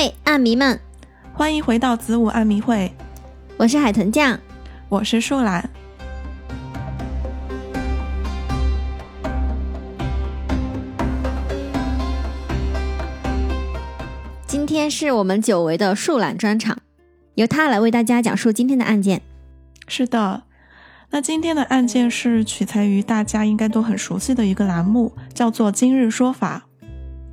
嘿，暗迷们，欢迎回到子午暗迷会，我是海豚酱，我是树懒。今天是我们久违的树懒专场，由他来为大家讲述今天的案件。是的，那今天的案件是取材于大家应该都很熟悉的一个栏目，叫做《今日说法》。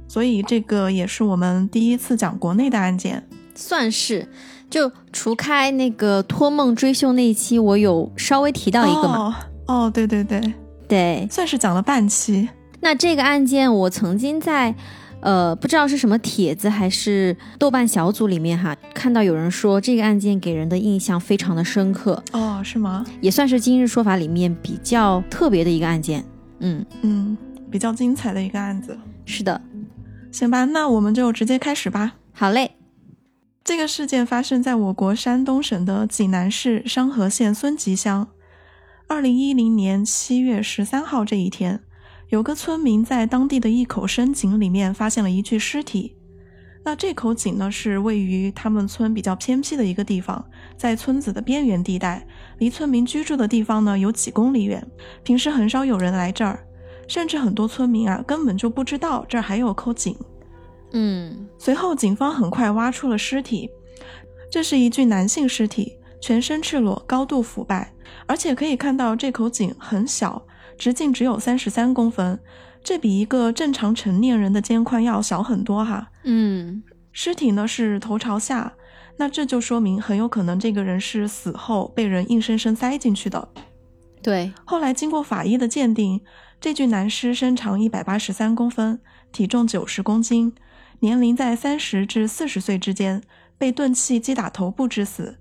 所以这个也是我们第一次讲国内的案件，算是就除开那个托梦追凶那一期，我有稍微提到一个嘛。哦，对对对对，算是讲了半期。那这个案件我曾经在呃不知道是什么帖子还是豆瓣小组里面哈，看到有人说这个案件给人的印象非常的深刻。哦，是吗？也算是今日说法里面比较特别的一个案件。嗯嗯，比较精彩的一个案子。是的。行吧，那我们就直接开始吧。好嘞。这个事件发生在我国山东省的济南市商河县孙集乡。二零一零年七月十三号这一天，有个村民在当地的一口深井里面发现了一具尸体。那这口井呢，是位于他们村比较偏僻的一个地方，在村子的边缘地带，离村民居住的地方呢有几公里远，平时很少有人来这儿。甚至很多村民啊，根本就不知道这儿还有口井。嗯，随后警方很快挖出了尸体，这是一具男性尸体，全身赤裸，高度腐败，而且可以看到这口井很小，直径只有三十三公分，这比一个正常成年人的肩宽要小很多哈。嗯，尸体呢是头朝下，那这就说明很有可能这个人是死后被人硬生生塞进去的。对，后来经过法医的鉴定。这具男尸身长一百八十三公分，体重九十公斤，年龄在三十至四十岁之间，被钝器击打头部致死。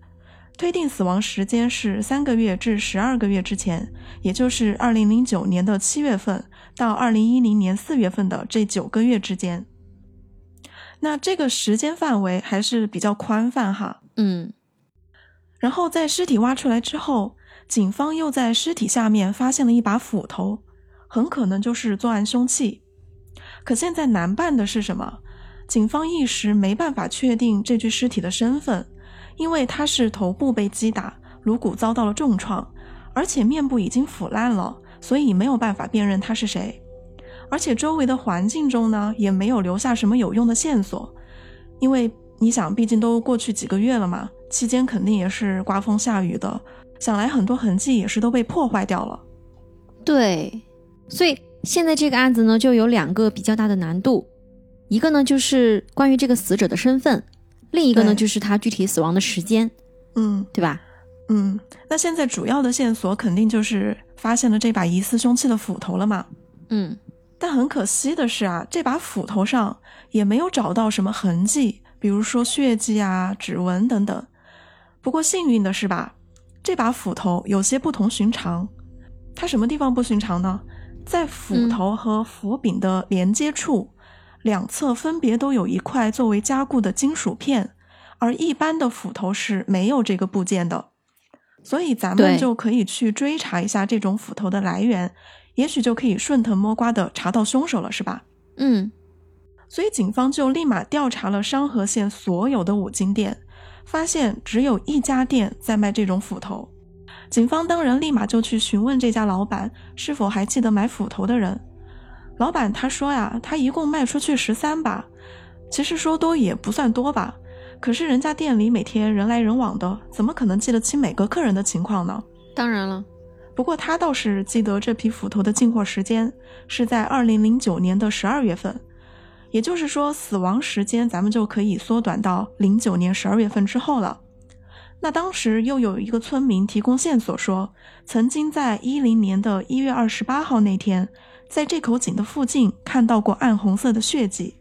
推定死亡时间是三个月至十二个月之前，也就是二零零九年的七月份到二零一零年四月份的这九个月之间。那这个时间范围还是比较宽泛哈。嗯。然后在尸体挖出来之后，警方又在尸体下面发现了一把斧头。很可能就是作案凶器，可现在难办的是什么？警方一时没办法确定这具尸体的身份，因为他是头部被击打，颅骨遭到了重创，而且面部已经腐烂了，所以没有办法辨认他是谁。而且周围的环境中呢，也没有留下什么有用的线索，因为你想，毕竟都过去几个月了嘛，期间肯定也是刮风下雨的，想来很多痕迹也是都被破坏掉了。对。所以现在这个案子呢，就有两个比较大的难度，一个呢就是关于这个死者的身份，另一个呢就是他具体死亡的时间，嗯，对吧？嗯，那现在主要的线索肯定就是发现了这把疑似凶器的斧头了嘛？嗯，但很可惜的是啊，这把斧头上也没有找到什么痕迹，比如说血迹啊、指纹等等。不过幸运的是吧，这把斧头有些不同寻常，它什么地方不寻常呢？在斧头和斧柄的连接处，两侧分别都有一块作为加固的金属片，而一般的斧头是没有这个部件的。所以咱们就可以去追查一下这种斧头的来源，也许就可以顺藤摸瓜的查到凶手了，是吧？嗯。所以警方就立马调查了商河县所有的五金店，发现只有一家店在卖这种斧头。警方当然立马就去询问这家老板是否还记得买斧头的人。老板他说呀，他一共卖出去十三把，其实说多也不算多吧。可是人家店里每天人来人往的，怎么可能记得清每个客人的情况呢？当然了，不过他倒是记得这批斧头的进货时间是在二零零九年的十二月份，也就是说死亡时间咱们就可以缩短到零九年十二月份之后了。那当时又有一个村民提供线索说，曾经在一零年的一月二十八号那天，在这口井的附近看到过暗红色的血迹。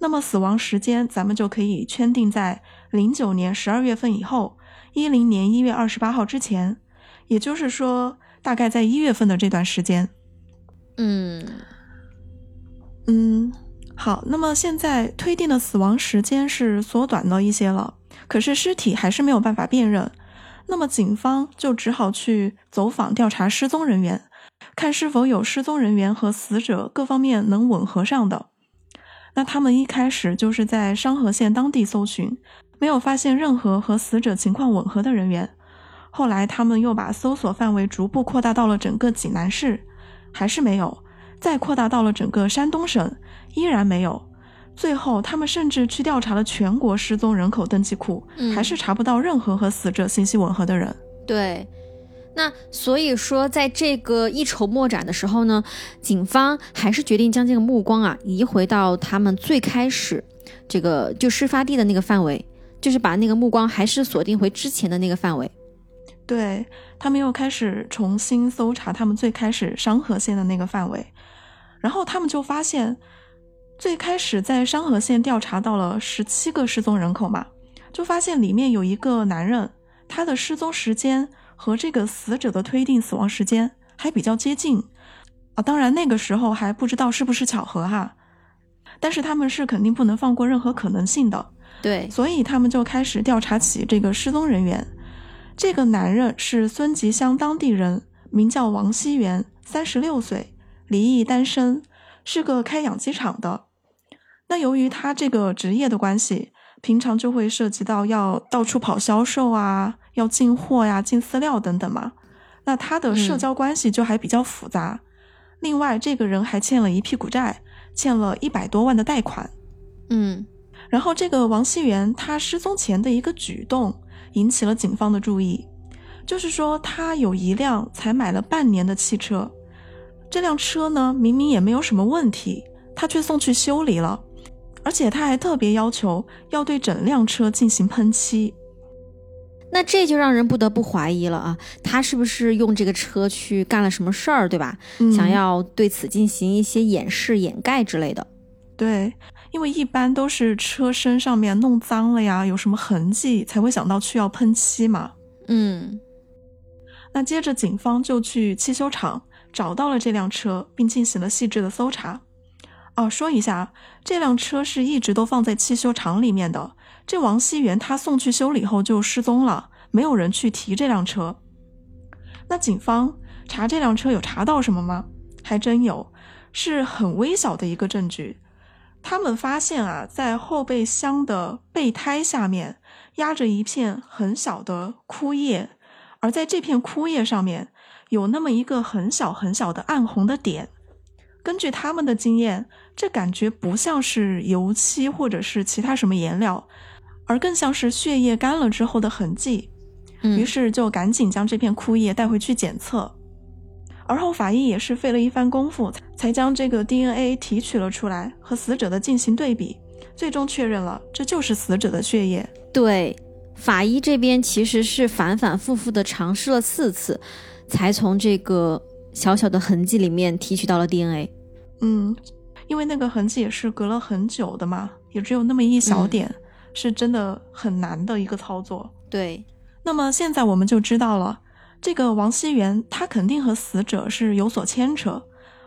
那么死亡时间咱们就可以圈定在零九年十二月份以后，一零年一月二十八号之前，也就是说大概在一月份的这段时间。嗯嗯，好，那么现在推定的死亡时间是缩短了一些了。可是尸体还是没有办法辨认，那么警方就只好去走访调查失踪人员，看是否有失踪人员和死者各方面能吻合上的。那他们一开始就是在商河县当地搜寻，没有发现任何和死者情况吻合的人员。后来他们又把搜索范围逐步扩大到了整个济南市，还是没有；再扩大到了整个山东省，依然没有。最后，他们甚至去调查了全国失踪人口登记库，还是查不到任何和死者信息吻合的人。对。那所以说，在这个一筹莫展的时候呢，警方还是决定将这个目光啊移回到他们最开始这个就事发地的那个范围，就是把那个目光还是锁定回之前的那个范围。对他们又开始重新搜查他们最开始商河县的那个范围，然后他们就发现，最开始在商河县调查到了十七个失踪人口嘛，就发现里面有一个男人，他的失踪时间。和这个死者的推定死亡时间还比较接近啊，当然那个时候还不知道是不是巧合哈，但是他们是肯定不能放过任何可能性的，对，所以他们就开始调查起这个失踪人员。这个男人是孙集乡当地人，名叫王熙元，三十六岁，离异单身，是个开养鸡场的。那由于他这个职业的关系，平常就会涉及到要到处跑销售啊。要进货呀，进饲料等等嘛，那他的社交关系就还比较复杂。另外，这个人还欠了一屁股债，欠了一百多万的贷款。嗯，然后这个王熙元他失踪前的一个举动引起了警方的注意，就是说他有一辆才买了半年的汽车，这辆车呢明明也没有什么问题，他却送去修理了，而且他还特别要求要对整辆车进行喷漆。那这就让人不得不怀疑了啊，他是不是用这个车去干了什么事儿，对吧？想要对此进行一些掩饰、掩盖之类的。对，因为一般都是车身上面弄脏了呀，有什么痕迹才会想到去要喷漆嘛。嗯，那接着警方就去汽修厂找到了这辆车，并进行了细致的搜查。哦，说一下，这辆车是一直都放在汽修厂里面的。这王熙元他送去修理后就失踪了，没有人去提这辆车。那警方查这辆车有查到什么吗？还真有，是很微小的一个证据。他们发现啊，在后备箱的备胎下面压着一片很小的枯叶，而在这片枯叶上面有那么一个很小很小的暗红的点。根据他们的经验，这感觉不像是油漆或者是其他什么颜料。而更像是血液干了之后的痕迹，于是就赶紧将这片枯叶带回去检测。而后法医也是费了一番功夫，才将这个 DNA 提取了出来，和死者的进行对比，最终确认了这就是死者的血液。对，法医这边其实是反反复复的尝试了四次，才从这个小小的痕迹里面提取到了 DNA。嗯，因为那个痕迹也是隔了很久的嘛，也只有那么一小点。是真的很难的一个操作。对，那么现在我们就知道了，这个王熙元他肯定和死者是有所牵扯，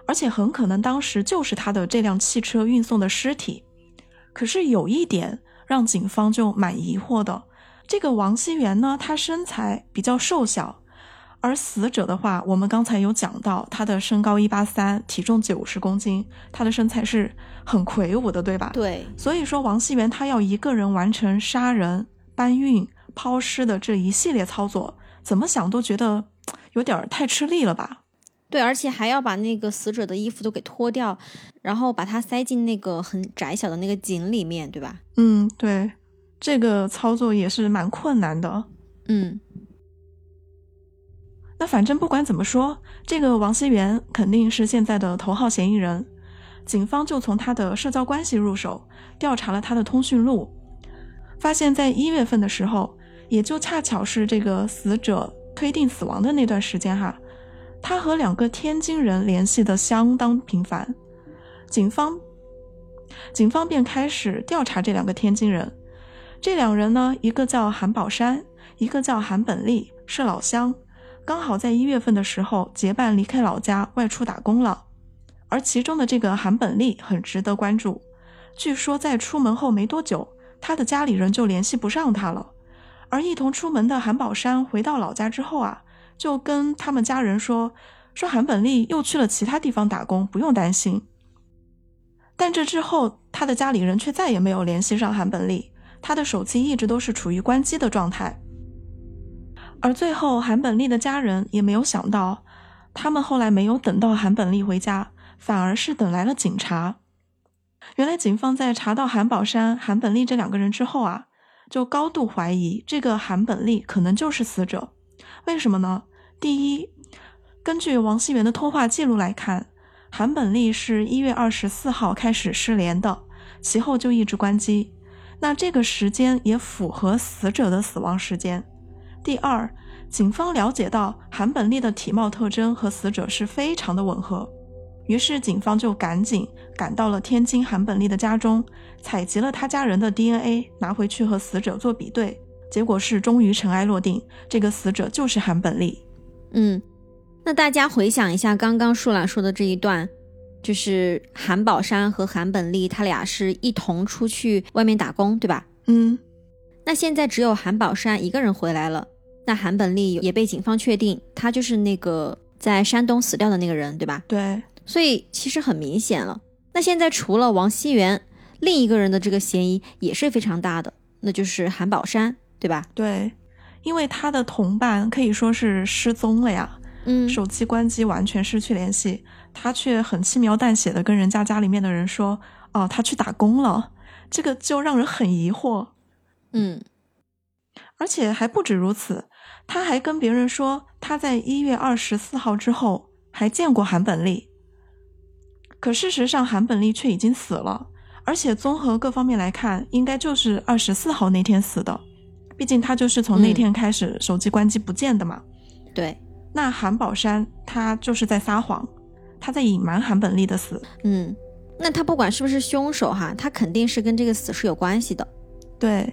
而且很可能当时就是他的这辆汽车运送的尸体。可是有一点让警方就蛮疑惑的，这个王熙元呢，他身材比较瘦小。而死者的话，我们刚才有讲到，他的身高一八三，体重九十公斤，他的身材是很魁梧的，对吧？对。所以说，王熙元他要一个人完成杀人、搬运、抛尸的这一系列操作，怎么想都觉得有点太吃力了吧？对，而且还要把那个死者的衣服都给脱掉，然后把他塞进那个很窄小的那个井里面，对吧？嗯，对，这个操作也是蛮困难的。嗯。那反正不管怎么说，这个王熙元肯定是现在的头号嫌疑人。警方就从他的社交关系入手，调查了他的通讯录，发现在一月份的时候，也就恰巧是这个死者推定死亡的那段时间哈，他和两个天津人联系的相当频繁。警方警方便开始调查这两个天津人。这两人呢，一个叫韩宝山，一个叫韩本利，是老乡。刚好在一月份的时候结伴离开老家外出打工了，而其中的这个韩本利很值得关注。据说在出门后没多久，他的家里人就联系不上他了。而一同出门的韩宝山回到老家之后啊，就跟他们家人说，说韩本利又去了其他地方打工，不用担心。但这之后他的家里人却再也没有联系上韩本利，他的手机一直都是处于关机的状态。而最后，韩本利的家人也没有想到，他们后来没有等到韩本利回家，反而是等来了警察。原来，警方在查到韩宝山、韩本利这两个人之后啊，就高度怀疑这个韩本利可能就是死者。为什么呢？第一，根据王熙元的通话记录来看，韩本利是一月二十四号开始失联的，其后就一直关机。那这个时间也符合死者的死亡时间。第二，警方了解到韩本利的体貌特征和死者是非常的吻合，于是警方就赶紧赶到了天津韩本利的家中，采集了他家人的 DNA，拿回去和死者做比对，结果是终于尘埃落定，这个死者就是韩本利。嗯，那大家回想一下刚刚树兰说的这一段，就是韩宝山和韩本利他俩是一同出去外面打工，对吧？嗯，那现在只有韩宝山一个人回来了。那韩本利也被警方确定，他就是那个在山东死掉的那个人，对吧？对，所以其实很明显了。那现在除了王熙元，另一个人的这个嫌疑也是非常大的，那就是韩宝山，对吧？对，因为他的同伴可以说是失踪了呀，嗯，手机关机，完全失去联系，他却很轻描淡写的跟人家家里面的人说，哦，他去打工了，这个就让人很疑惑。嗯，而且还不止如此。他还跟别人说，他在一月二十四号之后还见过韩本利。可事实上，韩本利却已经死了，而且综合各方面来看，应该就是二十四号那天死的。毕竟他就是从那天开始手机关机不见的嘛。对，那韩宝山他就是在撒谎，他在隐瞒韩本利的死。嗯，那他不管是不是凶手哈，他肯定是跟这个死是有关系的。对。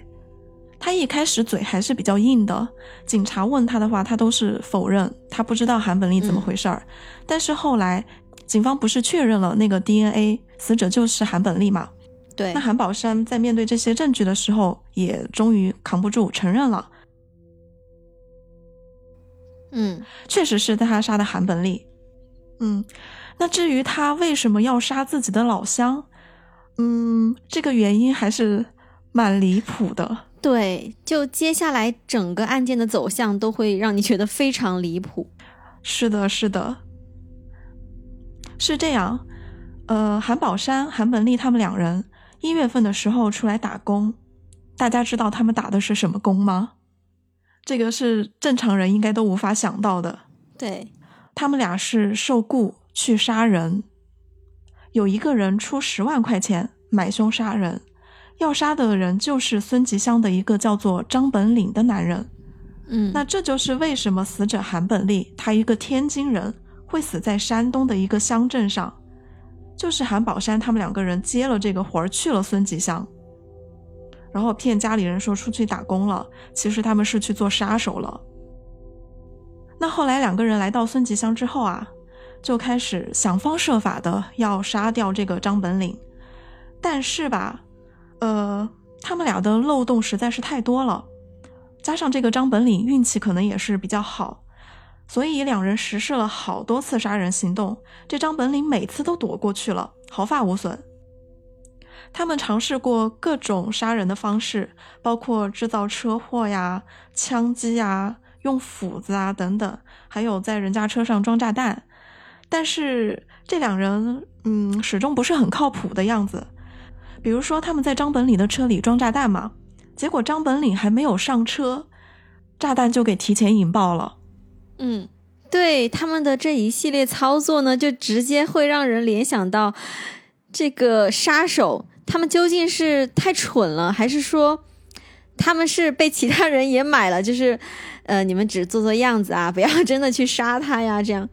他一开始嘴还是比较硬的，警察问他的话，他都是否认，他不知道韩本利怎么回事儿。但是后来，警方不是确认了那个 DNA 死者就是韩本利嘛？对。那韩宝山在面对这些证据的时候，也终于扛不住，承认了。嗯，确实是他杀的韩本利。嗯，那至于他为什么要杀自己的老乡，嗯，这个原因还是蛮离谱的。对，就接下来整个案件的走向都会让你觉得非常离谱。是的，是的，是这样。呃，韩宝山、韩本利他们两人一月份的时候出来打工，大家知道他们打的是什么工吗？这个是正常人应该都无法想到的。对，他们俩是受雇去杀人，有一个人出十万块钱买凶杀人。要杀的人就是孙吉香的一个叫做张本岭的男人，嗯，那这就是为什么死者韩本利他一个天津人会死在山东的一个乡镇上，就是韩宝山他们两个人接了这个活儿去了孙吉香，然后骗家里人说出去打工了，其实他们是去做杀手了。那后来两个人来到孙吉香之后啊，就开始想方设法的要杀掉这个张本岭，但是吧。呃，他们俩的漏洞实在是太多了，加上这个张本岭运气可能也是比较好，所以两人实施了好多次杀人行动，这张本岭每次都躲过去了，毫发无损。他们尝试过各种杀人的方式，包括制造车祸呀、枪击呀、用斧子啊等等，还有在人家车上装炸弹，但是这两人嗯始终不是很靠谱的样子。比如说，他们在张本岭的车里装炸弹嘛，结果张本岭还没有上车，炸弹就给提前引爆了。嗯，对他们的这一系列操作呢，就直接会让人联想到这个杀手，他们究竟是太蠢了，还是说他们是被其他人也买了？就是，呃，你们只做做样子啊，不要真的去杀他呀，这样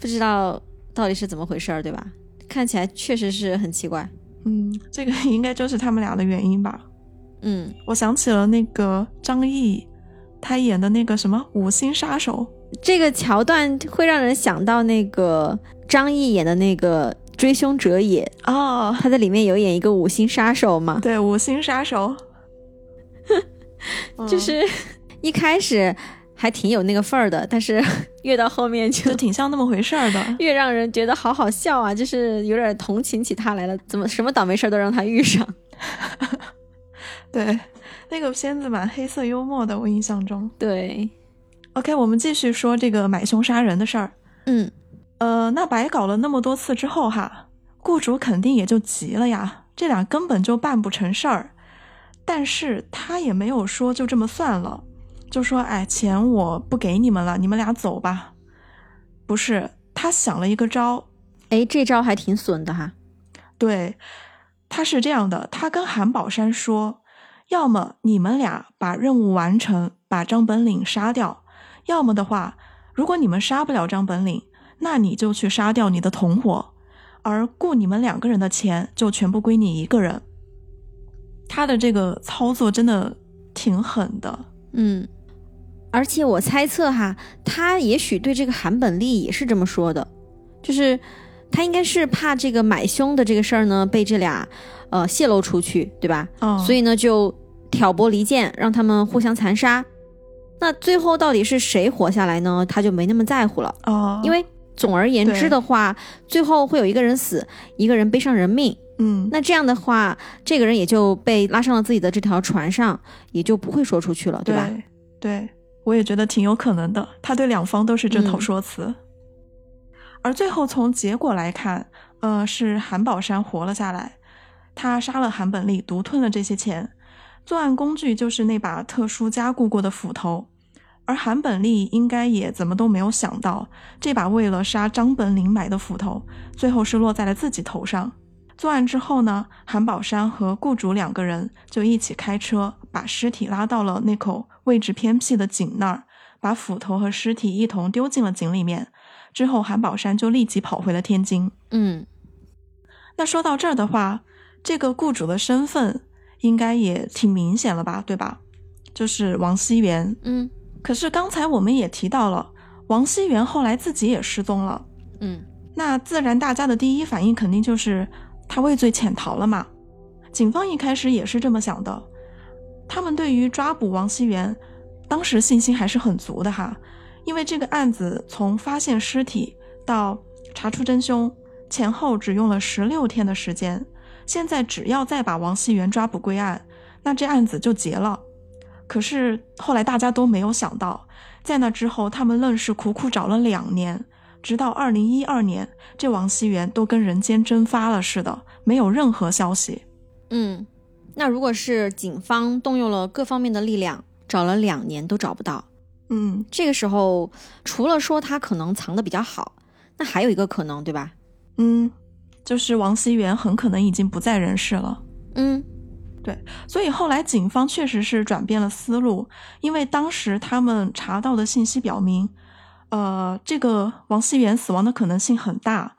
不知道到底是怎么回事儿，对吧？看起来确实是很奇怪。嗯，这个应该就是他们俩的原因吧。嗯，我想起了那个张译，他演的那个什么《五星杀手》，这个桥段会让人想到那个张译演的那个《追凶者也》哦，他在里面有演一个五星杀手嘛？对，五星杀手，就是一开始还挺有那个份儿的，但是 越到后面就就挺像那么回事儿的。越让人觉得好好笑啊，就是有点同情起他来了，怎么什么倒霉事儿都让他遇上？对，那个片子蛮黑色幽默的，我印象中。对，OK，我们继续说这个买凶杀人的事儿。嗯呃，那白搞了那么多次之后哈，雇主肯定也就急了呀，这俩根本就办不成事儿。但是他也没有说就这么算了，就说哎，钱我不给你们了，你们俩走吧。不是，他想了一个招，哎，这招还挺损的哈。对，他是这样的，他跟韩宝山说，要么你们俩把任务完成，把张本领杀掉；要么的话，如果你们杀不了张本领，那你就去杀掉你的同伙，而雇你们两个人的钱就全部归你一个人。他的这个操作真的挺狠的，嗯，而且我猜测哈，他也许对这个韩本利也是这么说的，就是他应该是怕这个买凶的这个事儿呢被这俩呃泄露出去，对吧？哦，所以呢就挑拨离间，让他们互相残杀。那最后到底是谁活下来呢？他就没那么在乎了，哦，因为总而言之的话，最后会有一个人死，一个人背上人命。嗯，那这样的话，这个人也就被拉上了自己的这条船上，也就不会说出去了，对吧？对对，我也觉得挺有可能的。他对两方都是这套嗯说辞。而最后从结果来看，呃，是韩宝山活了下来，他杀了韩本利，独吞了这些钱，作案工具就是那把特殊加固过的斧头。而韩本利应该也怎么都没有想到，这把为了杀张本林买的斧头，最后是落在了自己头上。作案之后呢，韩宝山和雇主两个人就一起开车把尸体拉到了那口位置偏僻的井那儿，把斧头和尸体一同丢进了井里面。之后，韩宝山就立即跑回了天津。嗯，那说到这儿的话，这个雇主的身份应该也挺明显了吧，对吧？就是王熙元。嗯可是刚才我们也提到了，王熙元后来自己也失踪了。嗯那自然大家的第一反应肯定就是他畏罪潜逃了嘛。警方一开始也是这么想的，他们对于抓捕王熙元，当时信心还是很足的哈，因为这个案子从发现尸体到查出真凶，前后只用了十六天的时间，现在只要再把王熙元抓捕归案，那这案子就结了。可是后来大家都没有想到，在那之后，他们愣是苦苦找了两年，直到二零一二年，这王熙元都跟人间蒸发了似的，没有任何消息。嗯。那如果是警方动用了各方面的力量，找了两年都找不到，嗯，这个时候除了说他可能藏的比较好，那还有一个可能，对吧？嗯，就是王熙元很可能已经不在人世了。嗯对所以后来警方确实是转变了思路，因为当时他们查到的信息表明，呃，这个王熙元死亡的可能性很大。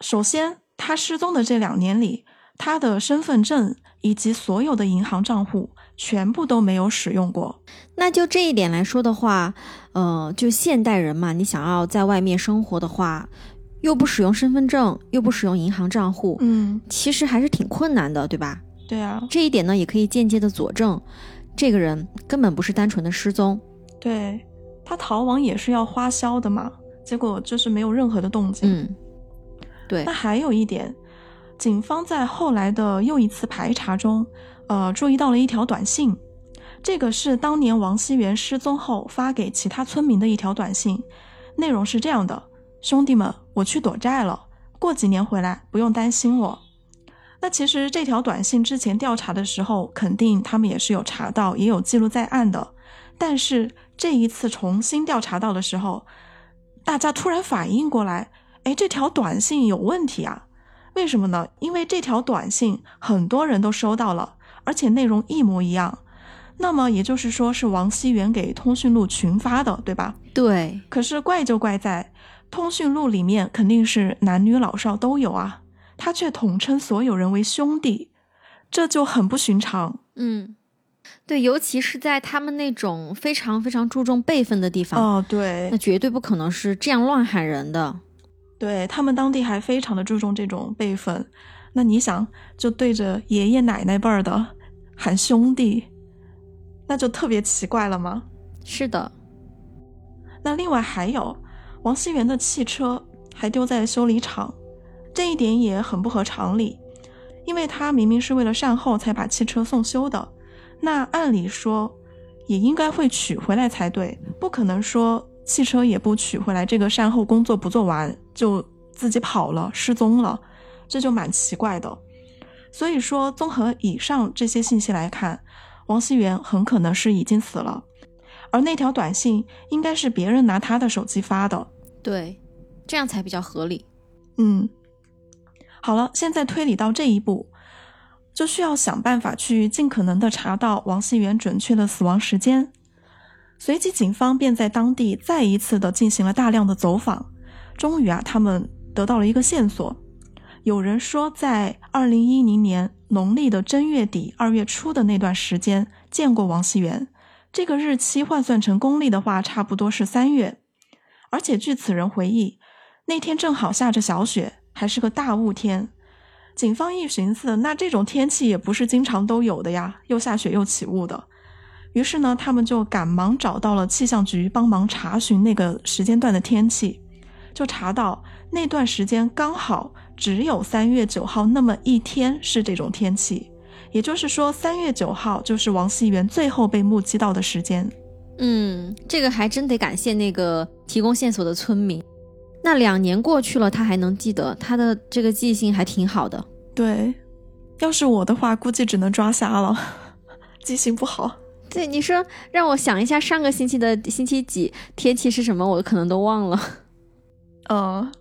首先，他失踪的这两年里，他的身份证以及所有的银行账户全部都没有使用过。那就这一点来说的话，呃，就现代人嘛，你想要在外面生活的话，又不使用身份证，又不使用银行账户，嗯，其实还是挺困难的，对吧？对啊，这一点呢，也可以间接的佐证，这个人根本不是单纯的失踪。对他逃亡也是要花销的嘛，结果就是没有任何的动静。嗯，对那，还有一点，警方在后来的又一次排查中，呃，注意到了一条短信。这个是当年王熙元失踪后发给其他村民的一条短信，内容是这样的：“兄弟们，我去躲债了，过几年回来，不用担心我。”那其实这条短信之前调查的时候，肯定他们也是有查到，也有记录在案的。但是这一次重新调查到的时候，大家突然反应过来，哎，这条短信有问题啊！为什么呢？因为这条短信很多人都收到了，而且内容一模一样。那么也就是说是王熙元给通讯录群发的，对吧？对，可是怪就怪在通讯录里面肯定是男女老少都有啊，他却统称所有人为兄弟，这就很不寻常。嗯，对，尤其是在他们那种非常非常注重辈分的地方，哦，对那，绝对不可能是这样乱喊人的。对他们当地还非常的注重这种辈分。那你想，就对着爷爷奶奶辈儿的喊兄弟，那就特别奇怪了吗？是的，那另外还有王熙元的汽车还丢在修理厂，这一点也很不合常理，因为他明明是为了善后才把汽车送修的，那按理说也应该会取回来才对，不可能说汽车也不取回来，这个善后工作不做完就自己跑了失踪了，这就蛮奇怪的。所以说，综合以上这些信息来看，王熙元很可能是已经死了。而那条短信应该是别人拿他的手机发的，对，这样才比较合理。嗯，好了，现在推理到这一步，就需要想办法去尽可能的查到王熙元准确的死亡时间。随即，警方便在当地再一次的进行了大量的走访，终于啊，他们得到了一个线索。有人说，在二零一零年农历的正月底、二月初的那段时间见过王熙元。这个日期换算成公历的话，差不多是三月。而且据此人回忆，那天正好下着小雪，还是个大雾天。警方一寻思，那这种天气也不是经常都有的呀，又下雪又起雾的。于是呢，他们就赶忙找到了气象局帮忙查询那个时间段的天气，就查到那段时间刚好只有三月九号那么一天是这种天气。也就是说，三月九号就是王熙元最后被目击到的时间。嗯，这个还真得感谢那个提供线索的村民。那两年过去了，他还能记得，他的这个记性还挺好的。对，要是我的话，估计只能抓瞎了，记性不好。对，你说让我想一下上个星期的星期几天气是什么，我可能都忘了。嗯，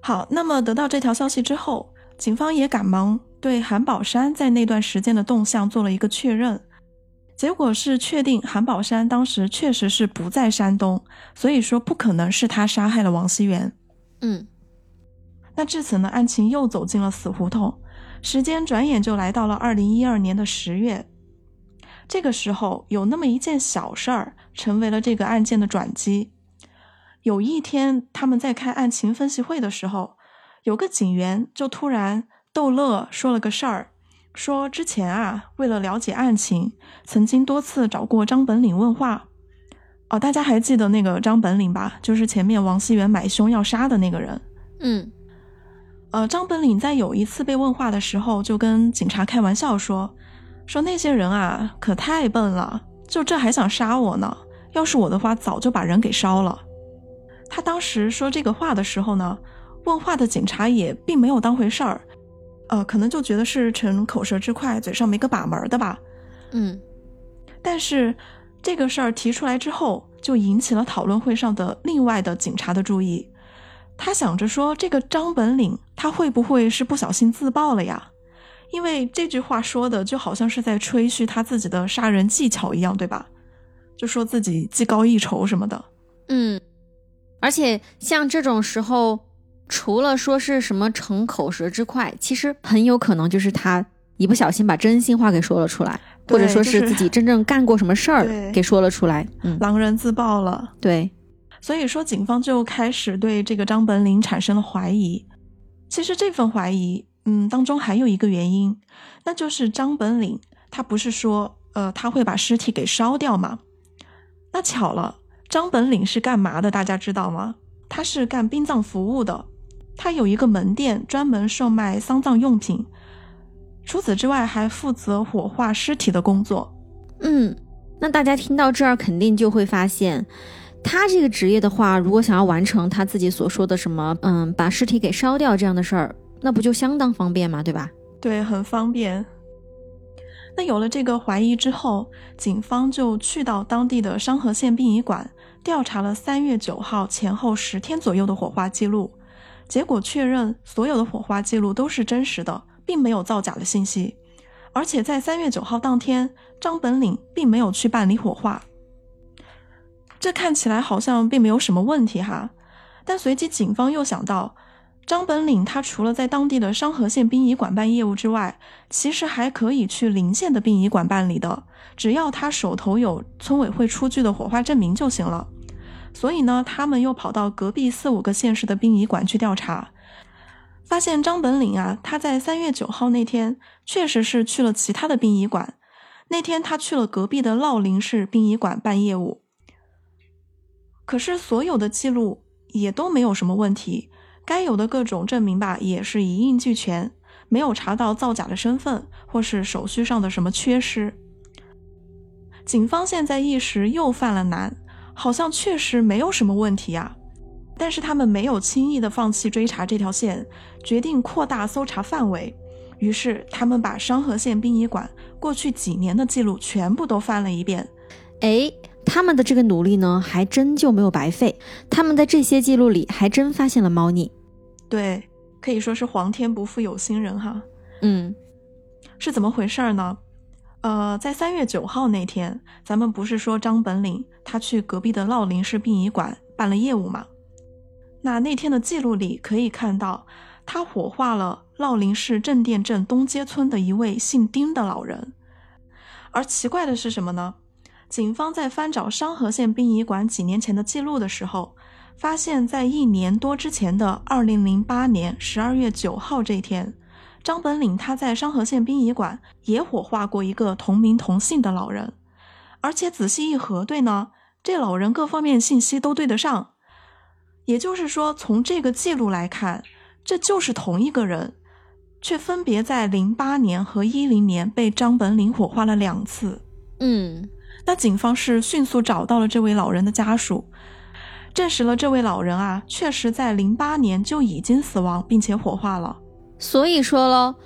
好，那么得到这条消息之后，警方也赶忙。对韩宝山在那段时间的动向做了一个确认，结果是确定韩宝山当时确实是不在山东，所以说不可能是他杀害了王熙元。嗯，那至此呢，案情又走进了死胡同。时间转眼就来到了二零一二年的十月，这个时候有那么一件小事儿成为了这个案件的转机。有一天他们在开案情分析会的时候，有个警员就突然。逗乐说了个事儿，说之前啊，为了了解案情，曾经多次找过张本领问话。哦，大家还记得那个张本领吧？就是前面王熙元买凶要杀的那个人。嗯，呃，张本领在有一次被问话的时候，就跟警察开玩笑说：“说那些人啊，可太笨了，就这还想杀我呢。要是我的话，早就把人给烧了。”他当时说这个话的时候呢，问话的警察也并没有当回事儿。呃，可能就觉得是逞口舌之快，嘴上没个把门的吧。嗯，但是这个事儿提出来之后，就引起了讨论会上的另外的警察的注意。他想着说，这个张本领他会不会是不小心自爆了呀？因为这句话说的就好像是在吹嘘他自己的杀人技巧一样，对吧？就说自己技高一筹什么的。嗯，而且像这种时候。除了说是什么逞口舌之快，其实很有可能就是他一不小心把真心话给说了出来，或者说是自己真正干过什么事儿 给说了出来，嗯，狼人自爆了。对，所以说警方就开始对这个张本领产生了怀疑。其实这份怀疑，嗯，当中还有一个原因，那就是张本领他不是说，呃，他会把尸体给烧掉吗？那巧了，张本领是干嘛的？大家知道吗？他是干殡葬服务的。他有一个门店，专门售卖丧葬用品。除此之外，还负责火化尸体的工作。嗯，那大家听到这儿，肯定就会发现，他这个职业的话，如果想要完成他自己所说的什么，嗯，把尸体给烧掉这样的事儿，那不就相当方便吗？对吧？对，很方便。那有了这个怀疑之后，警方就去到当地的商河县殡仪馆，调查了三月九号前后十天左右的火化记录。结果确认，所有的火化记录都是真实的，并没有造假的信息。而且在三月九号当天，张本领并没有去办理火化。这看起来好像并没有什么问题哈。但随即警方又想到，张本领他除了在当地的商河县殡仪馆办业务之外，其实还可以去邻县的殡仪馆办理的，只要他手头有村委会出具的火化证明就行了。所以呢，他们又跑到隔壁四五个县市的殡仪馆去调查，发现张本领啊，他在三月九号那天确实是去了其他的殡仪馆。那天他去了隔壁的乐陵市殡仪馆办业务。可是所有的记录也都没有什么问题，该有的各种证明吧，也是一应俱全，没有查到造假的身份或是手续上的什么缺失。警方现在一时又犯了难，好像确实没有什么问题啊。但是他们没有轻易的放弃追查这条线，决定扩大搜查范围。于是他们把商河县殡仪馆过去几年的记录全部都翻了一遍。哎，他们的这个努力呢，还真就没有白费。他们在这些记录里还真发现了猫腻。对，可以说是皇天不负有心人哈。嗯，是怎么回事呢？呃，在三月九号那天，咱们不是说张本岭他去隔壁的乐林市殡仪馆办了业务吗？那那天的记录里可以看到，他火化了乐林市正店镇东街村的一位姓丁的老人。而奇怪的是什么呢？警方在翻找商河县殡仪馆几年前的记录的时候，发现，在一年多之前的二零零八年十二月九号这天。张本岭他在商河县殡仪馆也火化过一个同名同姓的老人，而且仔细一核对呢，这老人各方面信息都对得上。也就是说，从这个记录来看，这就是同一个人，却分别在零八年和一零年被张本岭火化了两次。嗯，那警方是迅速找到了这位老人的家属，证实了这位老人啊，确实在零八年就已经死亡并且火化了。所以说喽，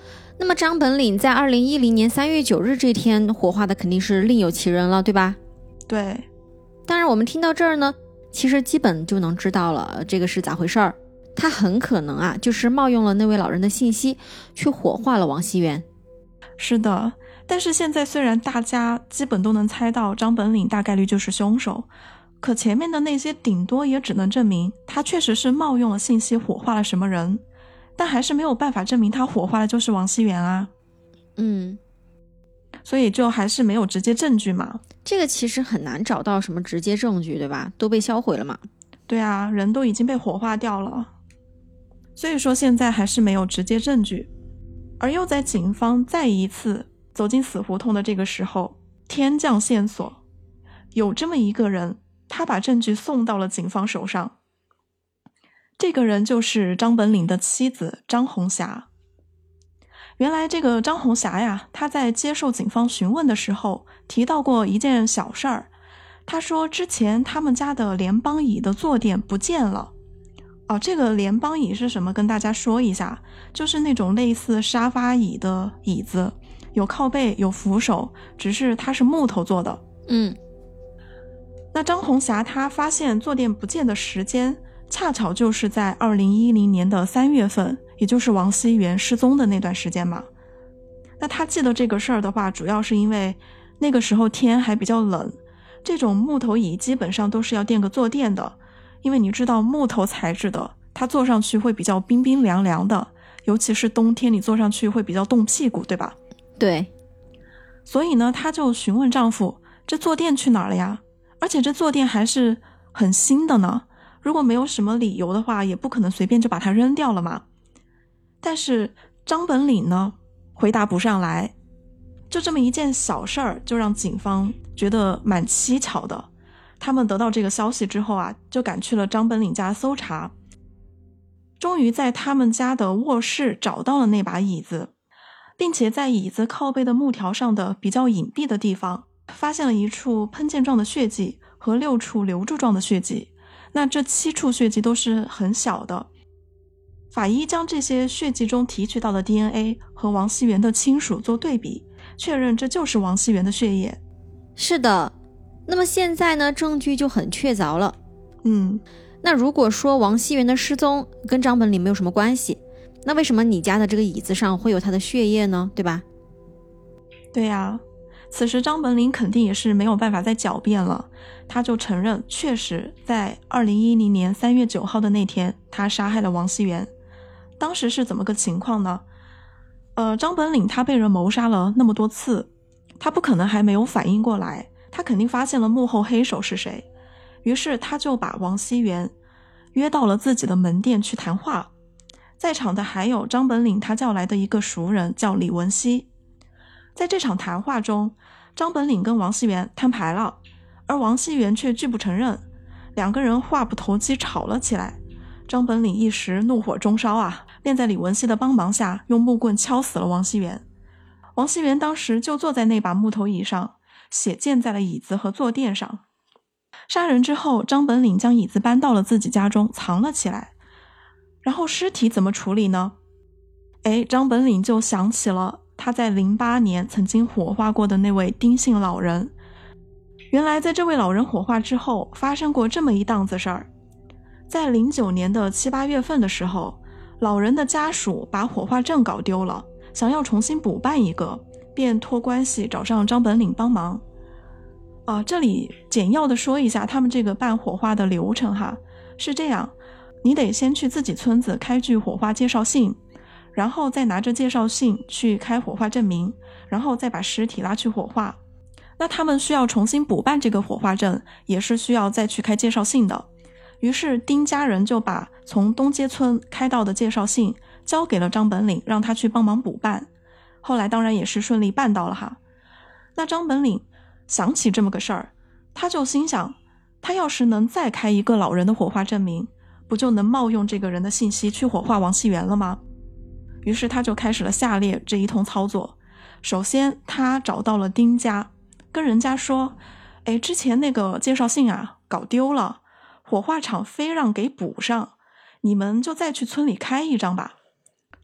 那么张本岭在二零一零年三月九日这天火化的肯定是另有其人了，对吧？对。当然，我们听到这儿呢，其实基本就能知道了这个是咋回事儿。他很可能啊，就是冒用了那位老人的信息，去火化了王熙元。是的，但是现在虽然大家基本都能猜到张本岭大概率就是凶手，可前面的那些顶多也只能证明他确实是冒用了信息火化了什么人。但还是没有办法证明他火化的就是王熙元啊，嗯，所以就还是没有直接证据嘛。这个其实很难找到什么直接证据，对吧？都被销毁了嘛。对啊，人都已经被火化掉了，所以说现在还是没有直接证据。而又在警方再一次走进死胡同的这个时候，天降线索，有这么一个人，他把证据送到了警方手上。这个人就是张本岭的妻子张红霞。原来，这个张红霞呀，她在接受警方询问的时候提到过一件小事儿。她说，之前他们家的联邦椅的坐垫不见了。哦，这个联邦椅是什么？跟大家说一下，就是那种类似沙发椅的椅子，有靠背，有扶手，只是它是木头做的。嗯。那张红霞她发现坐垫不见的时间。恰巧就是在二零一零年的三月份，也就是王熙元失踪的那段时间嘛。那他记得这个事儿的话，主要是因为那个时候天还比较冷，这种木头椅基本上都是要垫个坐垫的，因为你知道木头材质的，它坐上去会比较冰冰凉凉的，尤其是冬天你坐上去会比较冻屁股，对吧？对。所以呢，她就询问丈夫：“这坐垫去哪儿了呀？而且这坐垫还是很新的呢。”如果没有什么理由的话，也不可能随便就把它扔掉了嘛。但是张本岭呢，回答不上来。就这么一件小事儿，就让警方觉得蛮蹊跷的。他们得到这个消息之后啊，就赶去了张本岭家搜查。终于在他们家的卧室找到了那把椅子，并且在椅子靠背的木条上的比较隐蔽的地方，发现了一处喷溅状的血迹和六处流柱状的血迹。那这七处血迹都是很小的，法医将这些血迹中提取到的 DNA 和王熙元的亲属做对比，确认这就是王熙元的血液。是的，那么现在呢，证据就很确凿了。嗯，那如果说王熙元的失踪跟张本礼没有什么关系，那为什么你家的这个椅子上会有他的血液呢？对吧？对呀。此时，张本岭肯定也是没有办法再狡辩了，他就承认，确实在二零一零年三月九号的那天，他杀害了王熙元。当时是怎么个情况呢？呃，张本岭他被人谋杀了那么多次，他不可能还没有反应过来，他肯定发现了幕后黑手是谁，于是他就把王熙元约到了自己的门店去谈话，在场的还有张本岭他叫来的一个熟人，叫李文熙。在这场谈话中，张本岭跟王熙元摊牌了，而王熙元却拒不承认。两个人话不投机吵了起来。张本岭一时怒火中烧啊，便在李文熙的帮忙下用木棍敲死了王熙元。王熙元当时就坐在那把木头椅上，血溅在了椅子和坐垫上。杀人之后，张本岭将椅子搬到了自己家中藏了起来。然后尸体怎么处理呢？哎，张本岭就想起了他在零八年曾经火化过的那位丁姓老人。原来，在这位老人火化之后，发生过这么一档子事儿。在零九年的七八月份的时候，老人的家属把火化证搞丢了，想要重新补办一个，便托关系找上张本岭帮忙。啊，这里简要的说一下他们这个办火化的流程哈，是这样。你得先去自己村子开具火化介绍信，然后再拿着介绍信去开火化证明，然后再把尸体拉去火化。那他们需要重新补办这个火化证，也是需要再去开介绍信的。于是丁家人就把从东街村开到的介绍信交给了张本岭，让他去帮忙补办。后来当然也是顺利办到了哈。那张本岭想起这么个事儿，他就心想，他要是能再开一个老人的火化证明。不就能冒用这个人的信息去火化王熙元了吗？于是他就开始了下列这一通操作。首先，他找到了丁家，跟人家说：“哎，之前那个介绍信啊，搞丢了，火化场非让给补上，你们就再去村里开一张吧。”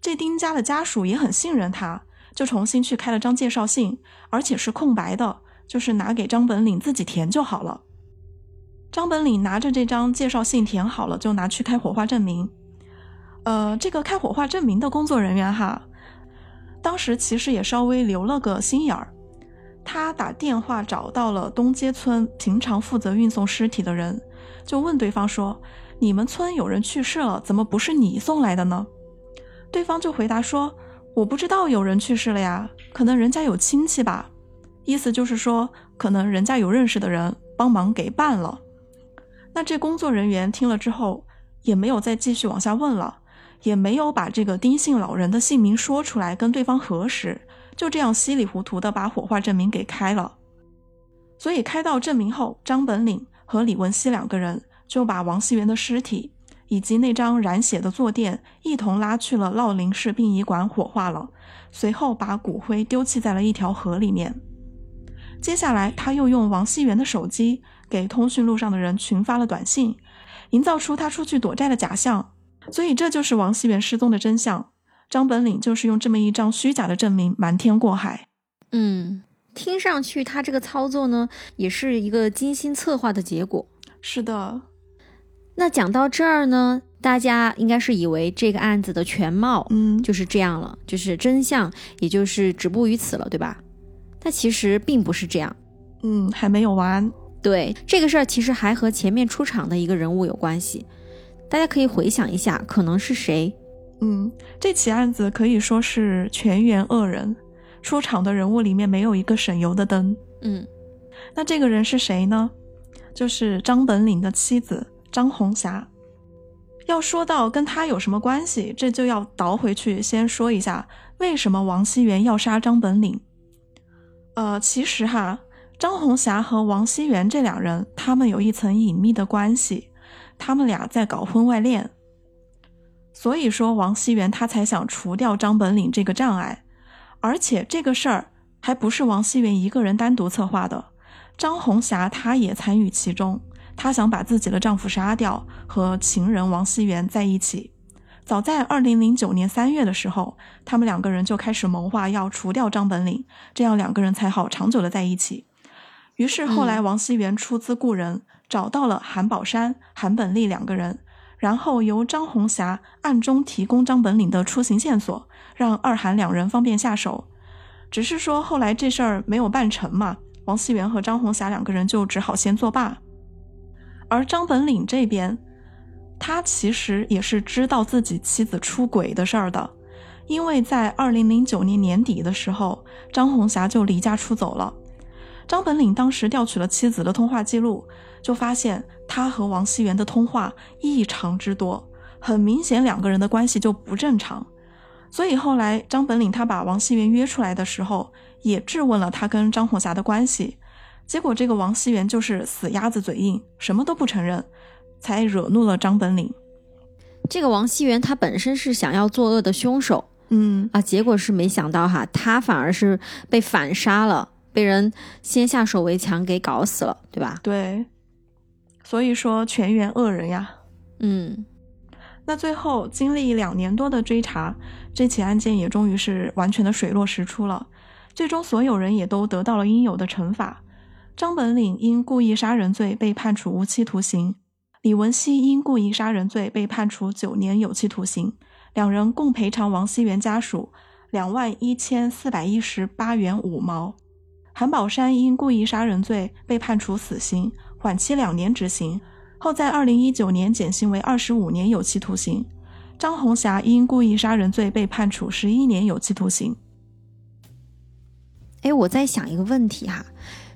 这丁家的家属也很信任他，就重新去开了张介绍信，而且是空白的，就是拿给张本岭自己填就好了。张本岭拿着这张介绍信填好了，就拿去开火化证明。呃，这个开火化证明的工作人员哈，当时其实也稍微留了个心眼儿。他打电话找到了东街村平常负责运送尸体的人，就问对方说：“你们村有人去世了，怎么不是你送来的呢？”对方就回答说：“我不知道有人去世了呀，可能人家有亲戚吧。”意思就是说，可能人家有认识的人帮忙给办了。那这工作人员听了之后，也没有再继续往下问了，也没有把这个丁姓老人的姓名说出来跟对方核实，就这样稀里糊涂的把火化证明给开了。所以开到证明后，张本岭和李文熙两个人就把王熙元的尸体以及那张染血的坐垫一同拉去了乐陵市殡仪馆火化了，随后把骨灰丢弃在了一条河里面。接下来，他又用王熙元的手机。给通讯录上的人群发了短信，营造出他出去躲债的假象，所以这就是王熙元失踪的真相。张本岭就是用这么一张虚假的证明瞒天过海。嗯，听上去他这个操作呢，也是一个精心策划的结果。是的。那讲到这儿呢，大家应该是以为这个案子的全貌，嗯，就是这样了，就是真相，也就是止步于此了，对吧？但其实并不是这样。嗯，还没有完。对这个事儿，其实还和前面出场的一个人物有关系，大家可以回想一下，可能是谁？嗯，这起案子可以说是全员恶人，出场的人物里面没有一个省油的灯。嗯，那这个人是谁呢？就是张本岭的妻子张红霞。要说到跟他有什么关系，这就要倒回去先说一下，为什么王熙元要杀张本岭？呃，其实哈。张红霞和王熙元这两人，他们有一层隐秘的关系，他们俩在搞婚外恋。所以说，王熙元他才想除掉张本岭这个障碍。而且这个事儿还不是王熙元一个人单独策划的，张红霞她也参与其中。她想把自己的丈夫杀掉，和情人王熙元在一起。早在二零零九年三月的时候，他们两个人就开始谋划要除掉张本岭，这样两个人才好长久的在一起。于是后来，王熙元出资雇人找到了韩宝山、韩本利两个人，然后由张红霞暗中提供张本岭的出行线索，让二韩两人方便下手。只是说后来这事儿没有办成嘛，王熙元和张红霞两个人就只好先作罢。而张本岭这边，他其实也是知道自己妻子出轨的事儿的，因为在二零零九年年底的时候，张红霞就离家出走了。张本岭当时调取了妻子的通话记录，就发现他和王熙元的通话异常之多，很明显两个人的关系就不正常。所以后来张本领他把王熙元约出来的时候，也质问了他跟张红霞的关系。结果这个王熙元就是死鸭子嘴硬，什么都不承认，才惹怒了张本领。这个王熙元他本身是想要作恶的凶手嗯，啊，结果是没想到哈，他反而是被反杀了，被人先下手为强给搞死了，对吧？对，所以说全员恶人呀。嗯那最后经历两年多的追查，这起案件也终于是完全的水落石出了。最终所有人也都得到了应有的惩罚。张本岭因故意杀人罪被判处无期徒刑，李文熙因故意杀人罪被判处九年有期徒刑，两人共赔偿王熙元家属两万一千四百一十八元五毛。韩宝山因故意杀人罪被判处死刑，缓期两年执行。后在二零一九年减刑为二十五年有期徒刑。张红霞因故意杀人罪被判处十一年有期徒刑。哎，我在想一个问题哈，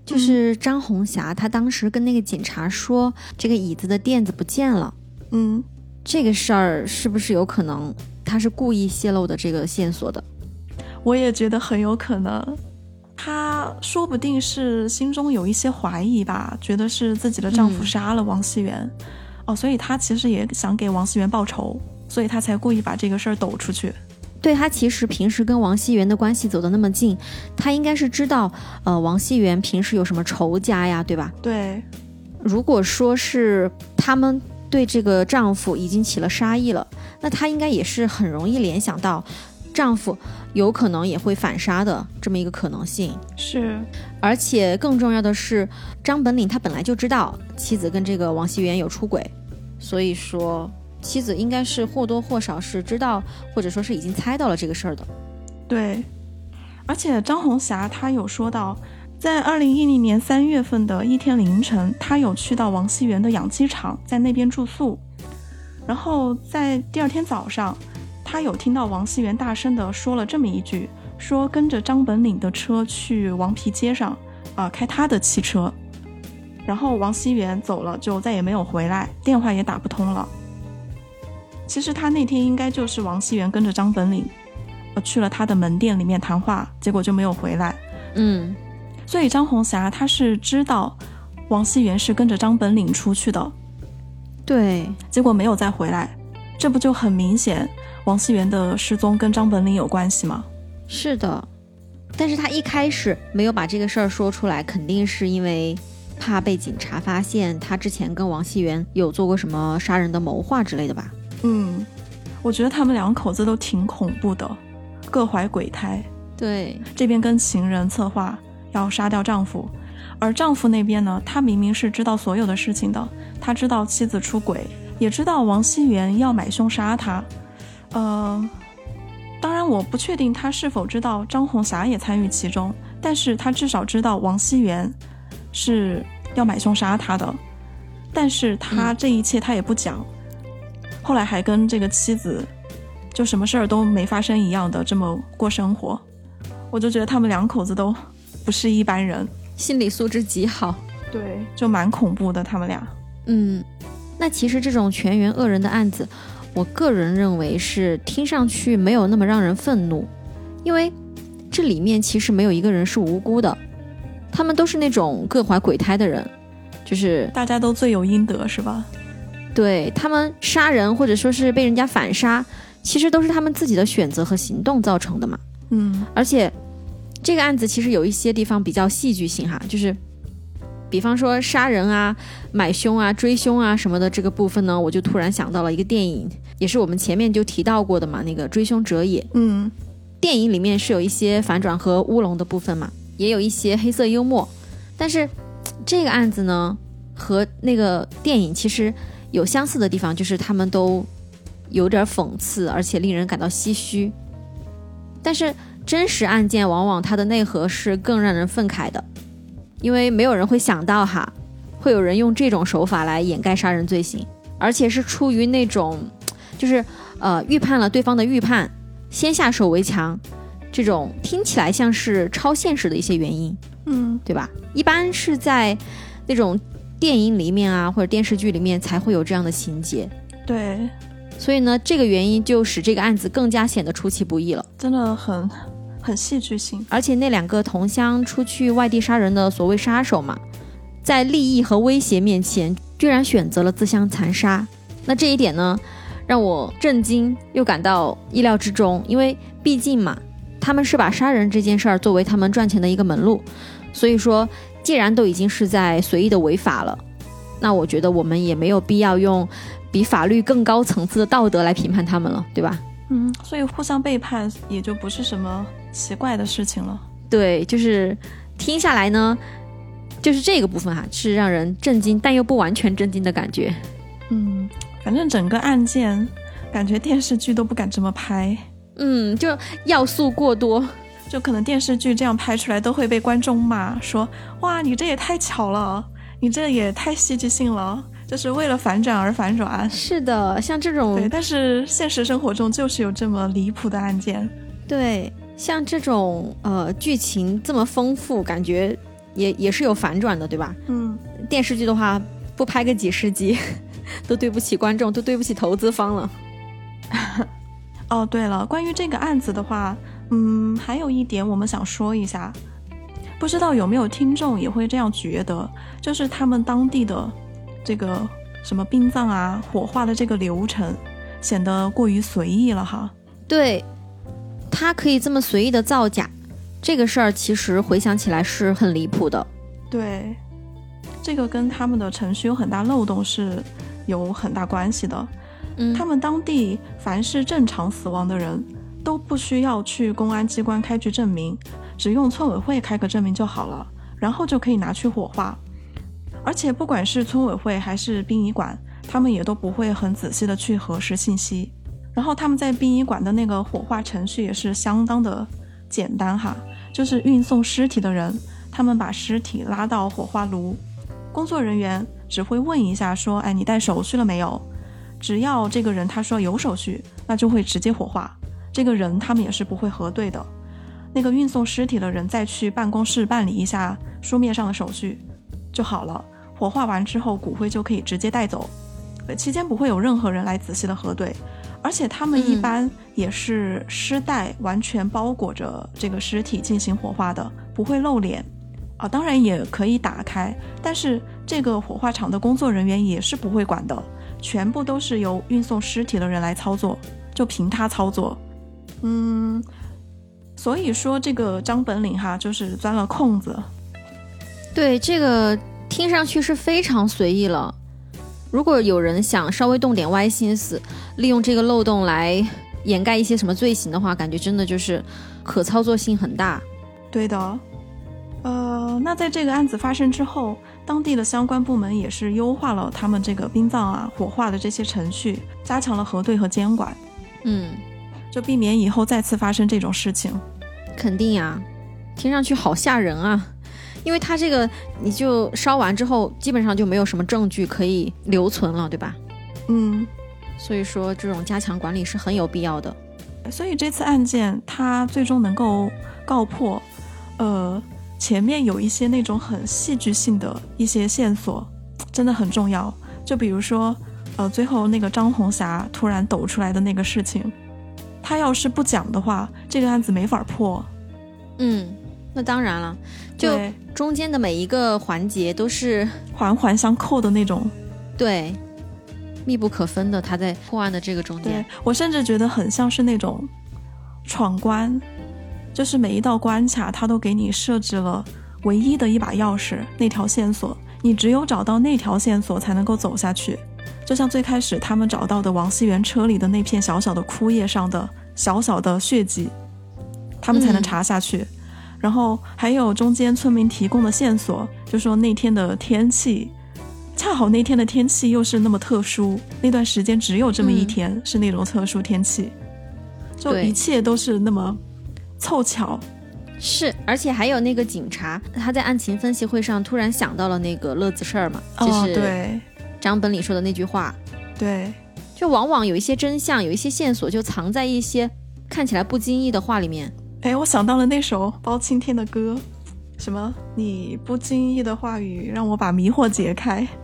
就是张红霞她当时跟那个警察说这个椅子的垫子不见了，嗯，这个事儿是不是有可能她是故意泄露的这个线索的？我也觉得很有可能，她说不定是心中有一些怀疑吧，觉得是自己的丈夫嗯杀了王熙元，哦，所以她其实也想给王熙元报仇，所以她才故意把这个事儿抖出去。对她其实平时跟王熙元的关系走得那么近，她应该是知道，呃，王熙元平时有什么仇家呀，对吧？对，如果说是他们对这个丈夫已经起了杀意了，那她应该也是很容易联想到，丈夫有可能也会反杀的这么一个可能性。是，而且更重要的是，张本岭他本来就知道妻子跟这个王熙元有出轨，所以说妻子应该是或多或少是知道，或者说是已经猜到了这个事儿的。对，而且张红霞她有说到，在二零一零年三月份的一天凌晨，她有去到王熙元的养鸡场，在那边住宿。然后在第二天早上，她有听到王熙元大声的说了这么一句，说跟着张本岭的车去王皮街上，啊、开他的汽车。然后王熙元走了，就再也没有回来，电话也打不通了。其实他那天应该就是王熙元跟着张本岭，呃，去了他的门店里面谈话，结果就没有回来。嗯，所以张红霞她是知道王熙元是跟着张本岭出去的，对，结果没有再回来，这不就很明显王熙元的失踪跟张本岭有关系吗？是的。但是他一开始没有把这个事儿说出来，肯定是因为怕被警察发现他之前跟王熙元有做过什么杀人的谋划之类的吧。嗯，我觉得他们两口子都挺恐怖的，各怀鬼胎。对，这边跟情人策划要杀掉丈夫，而丈夫那边呢，他明明是知道所有的事情的，他知道妻子出轨，也知道王熙元要买凶杀他。呃，当然我不确定他是否知道张红霞也参与其中，但是他至少知道王熙元是要买凶杀他的，但是他嗯这一切他也不讲，后来还跟这个妻子就什么事儿都没发生一样的这么过生活。我就觉得他们两口子都不是一般人，心理素质极好。对，就蛮恐怖的。他们俩，嗯，那其实这种全员恶人的案子，我个人认为是听上去没有那么让人愤怒，因为这里面其实没有一个人是无辜的，他们都是那种各怀鬼胎的人，就是大家都罪有应得，是吧？对他们杀人或者说是被人家反杀，其实都是他们自己的选择和行动造成的嘛。嗯而且这个案子其实有一些地方比较戏剧性哈，就是比方说杀人啊、买凶啊、追凶啊什么的这个部分呢，我就突然想到了一个电影，也是我们前面就提到过的嘛，那个《追凶者也》。嗯电影里面是有一些反转和乌龙的部分嘛，也有一些黑色幽默，但是这个案子呢和那个电影其实有相似的地方，就是他们都有点讽刺，而且令人感到唏嘘。但是真实案件往往它的内核是更让人愤慨的，因为没有人会想到哈，会有人用这种手法来掩盖杀人罪行，而且是出于那种就是呃预判了对方的预判，先下手为强，这种听起来像是超现实的一些原因，嗯对吧？一般是在那种电影里面啊或者电视剧里面才会有这样的情节，对，所以呢，这个原因就使这个案子更加显得出其不意了。真的很很戏剧性。而且那两个同乡出去外地杀人的所谓杀手嘛，在利益和威胁面前，居然选择了自相残杀。那这一点呢，让我震惊又感到意料之中，因为毕竟嘛，他们是把杀人这件事儿作为他们赚钱的一个门路，所以说，既然都已经是在随意的违法了，那我觉得我们也没有必要用比法律更高层次的道德来评判他们了，对吧？嗯，所以互相背叛也就不是什么奇怪的事情了。对，就是听下来呢，就是这个部分哈，是让人震惊但又不完全震惊的感觉。嗯，反正整个案件感觉电视剧都不敢这么拍。嗯，就要素过多，就可能电视剧这样拍出来都会被观众骂说：“哇，你这也太巧了，你这也太戏剧性了。”就是为了反转而反转，是的，像这种对，但是现实生活中就是有这么离谱的案件，对，像这种呃剧情这么丰富，感觉也也是有反转的，对吧？嗯，电视剧的话不拍个几十集，都对不起观众，都对不起投资方了。哦，对了，关于这个案子的话，嗯，还有一点我们想说一下，不知道有没有听众也会这样觉得，就是他们当地的。这个什么殡葬啊、火化的这个流程显得过于随意了哈。对，他可以这么随意的造假，这个事儿其实回想起来是很离谱的。对，这个跟他们的程序有很大漏洞是有很大关系的。嗯，他们当地凡是正常死亡的人都不需要去公安机关开具证明，只用村委会开个证明就好了，然后就可以拿去火化。而且不管是村委会还是殡仪馆，他们也都不会很仔细的去核实信息。然后他们在殡仪馆的那个火化程序也是相当的简单哈，就是运送尸体的人，他们把尸体拉到火化炉，工作人员只会问一下说，哎，你带手续了没有？只要这个人他说有手续，那就会直接火化。这个人他们也是不会核对的。那个运送尸体的人再去办公室办理一下书面上的手续就好了。火化完之后，骨灰就可以直接带走，期间不会有任何人来仔细的核对，而且他们一般也是尸袋完全包裹着这个尸体进行火化的，不会露脸啊，当然也可以打开，但是这个火化场的工作人员也是不会管的，全部都是由运送尸体的人来操作，就凭他操作，嗯，所以说这个张本领哈，就是钻了空子，对这个。听上去是非常随意了。如果有人想稍微动点歪心思，利用这个漏洞来掩盖一些什么罪行的话，感觉真的就是可操作性很大。对的，呃，那在这个案子发生之后，当地的相关部门也是优化了他们这个殡葬啊、火化的这些程序，加强了核对和监管。嗯，就避免以后再次发生这种事情。肯定呀，听上去好吓人啊。因为它这个，你就烧完之后，基本上就没有什么证据可以留存了，对吧？嗯，所以说这种加强管理是很有必要的。所以这次案件它最终能够告破，呃，前面有一些那种很戏剧性的一些线索，真的很重要。就比如说，呃，最后那个张红霞突然抖出来的那个事情，他要是不讲的话，这个案子没法破。嗯。那当然了，就中间的每一个环节都是环环相扣的那种，对，密不可分的。他在破案的这个中间，我甚至觉得很像是那种闯关，就是每一道关卡，他都给你设置了唯一的一把钥匙，那条线索，你只有找到那条线索才能够走下去。就像最开始他们找到的王熙元车里的那片小小的枯叶上的小小的血迹，他们才能查下去。然后还有中间村民提供的线索，就说那天的天气，恰好那天的天气又是那么特殊，那段时间只有这么一天是那种特殊天气，就一切都是那么凑巧。是，而且还有那个警察，他在案情分析会上突然想到了那个乐子事儿嘛，就是对。张本里说的那句话，对，就往往有一些真相，有一些线索就藏在一些看起来不经意的话里面。哎，我想到了那首包青天的歌，什么？你不经意的话语让我把迷惑解开。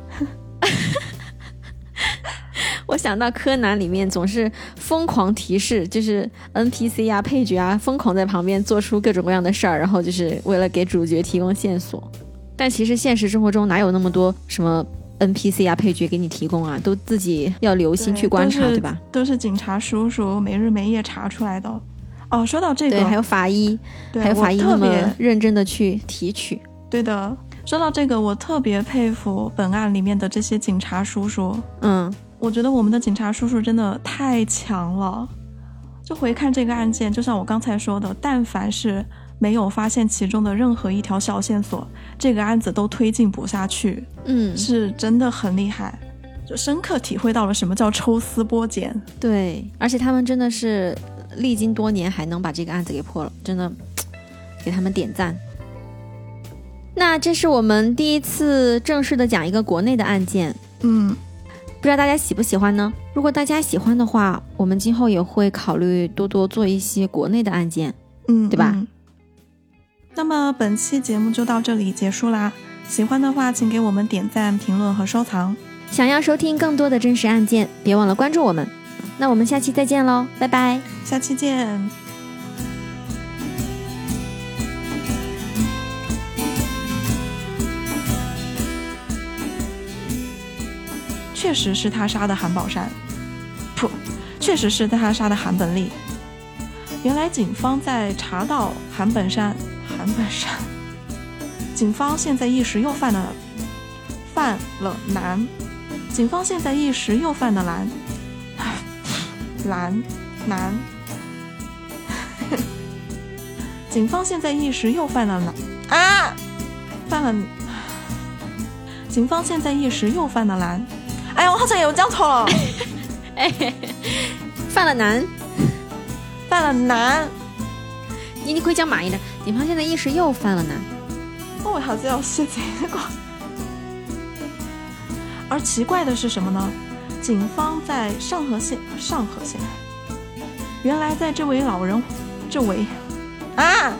我想到柯南里面总是疯狂提示，就是 NPC 啊、配角啊，疯狂在旁边做出各种各样的事儿，然后就是为了给主角提供线索。但其实现实生活中哪有那么多什么 NPC 啊、配角给你提供啊？都自己要留心去观察，对吧？都是警察叔叔没日没夜查出来的。哦，说到这个，对，还有法医，还有法医特别认真的去提取。对的，说到这个，我特别佩服本案里面的这些警察叔叔。嗯，我觉得我们的警察叔叔真的太强了。就回看这个案件，就像我刚才说的，但凡是没有发现其中的任何一条小线索，这个案子都推进不下去。嗯，是真的很厉害，就深刻体会到了什么叫抽丝剥茧。对，而且他们真的是历经多年还能把这个案子给破了，真的 给他们点赞。那这是我们第一次正式的讲一个国内的案件，嗯，不知道大家喜不喜欢呢？如果大家喜欢的话，我们今后也会考虑多多做一些国内的案件，嗯，对吧？那么本期节目就到这里结束啦，喜欢的话请给我们点赞、评论和收藏。想要收听更多的真实案件，别忘了关注我们。那我们下期再见喽，拜拜，下期见。确实是他杀的韩宝山，噗，确实是他杀的韩本利。原来警方在查到韩本山，韩本山，警方现在一时又犯了犯了难，警方现在一时又犯了难，难难，警方现在一时又犯了难啊，犯了，警方现在一时又犯了难。哎呀，我好像有讲错了。哎，犯了难，犯了难。你你可以讲满一点。警方现在一时又犯了难。我为啥子要写这个？而奇怪的是什么呢？警方在上河县，上河县。原来在这位老人，这位啊，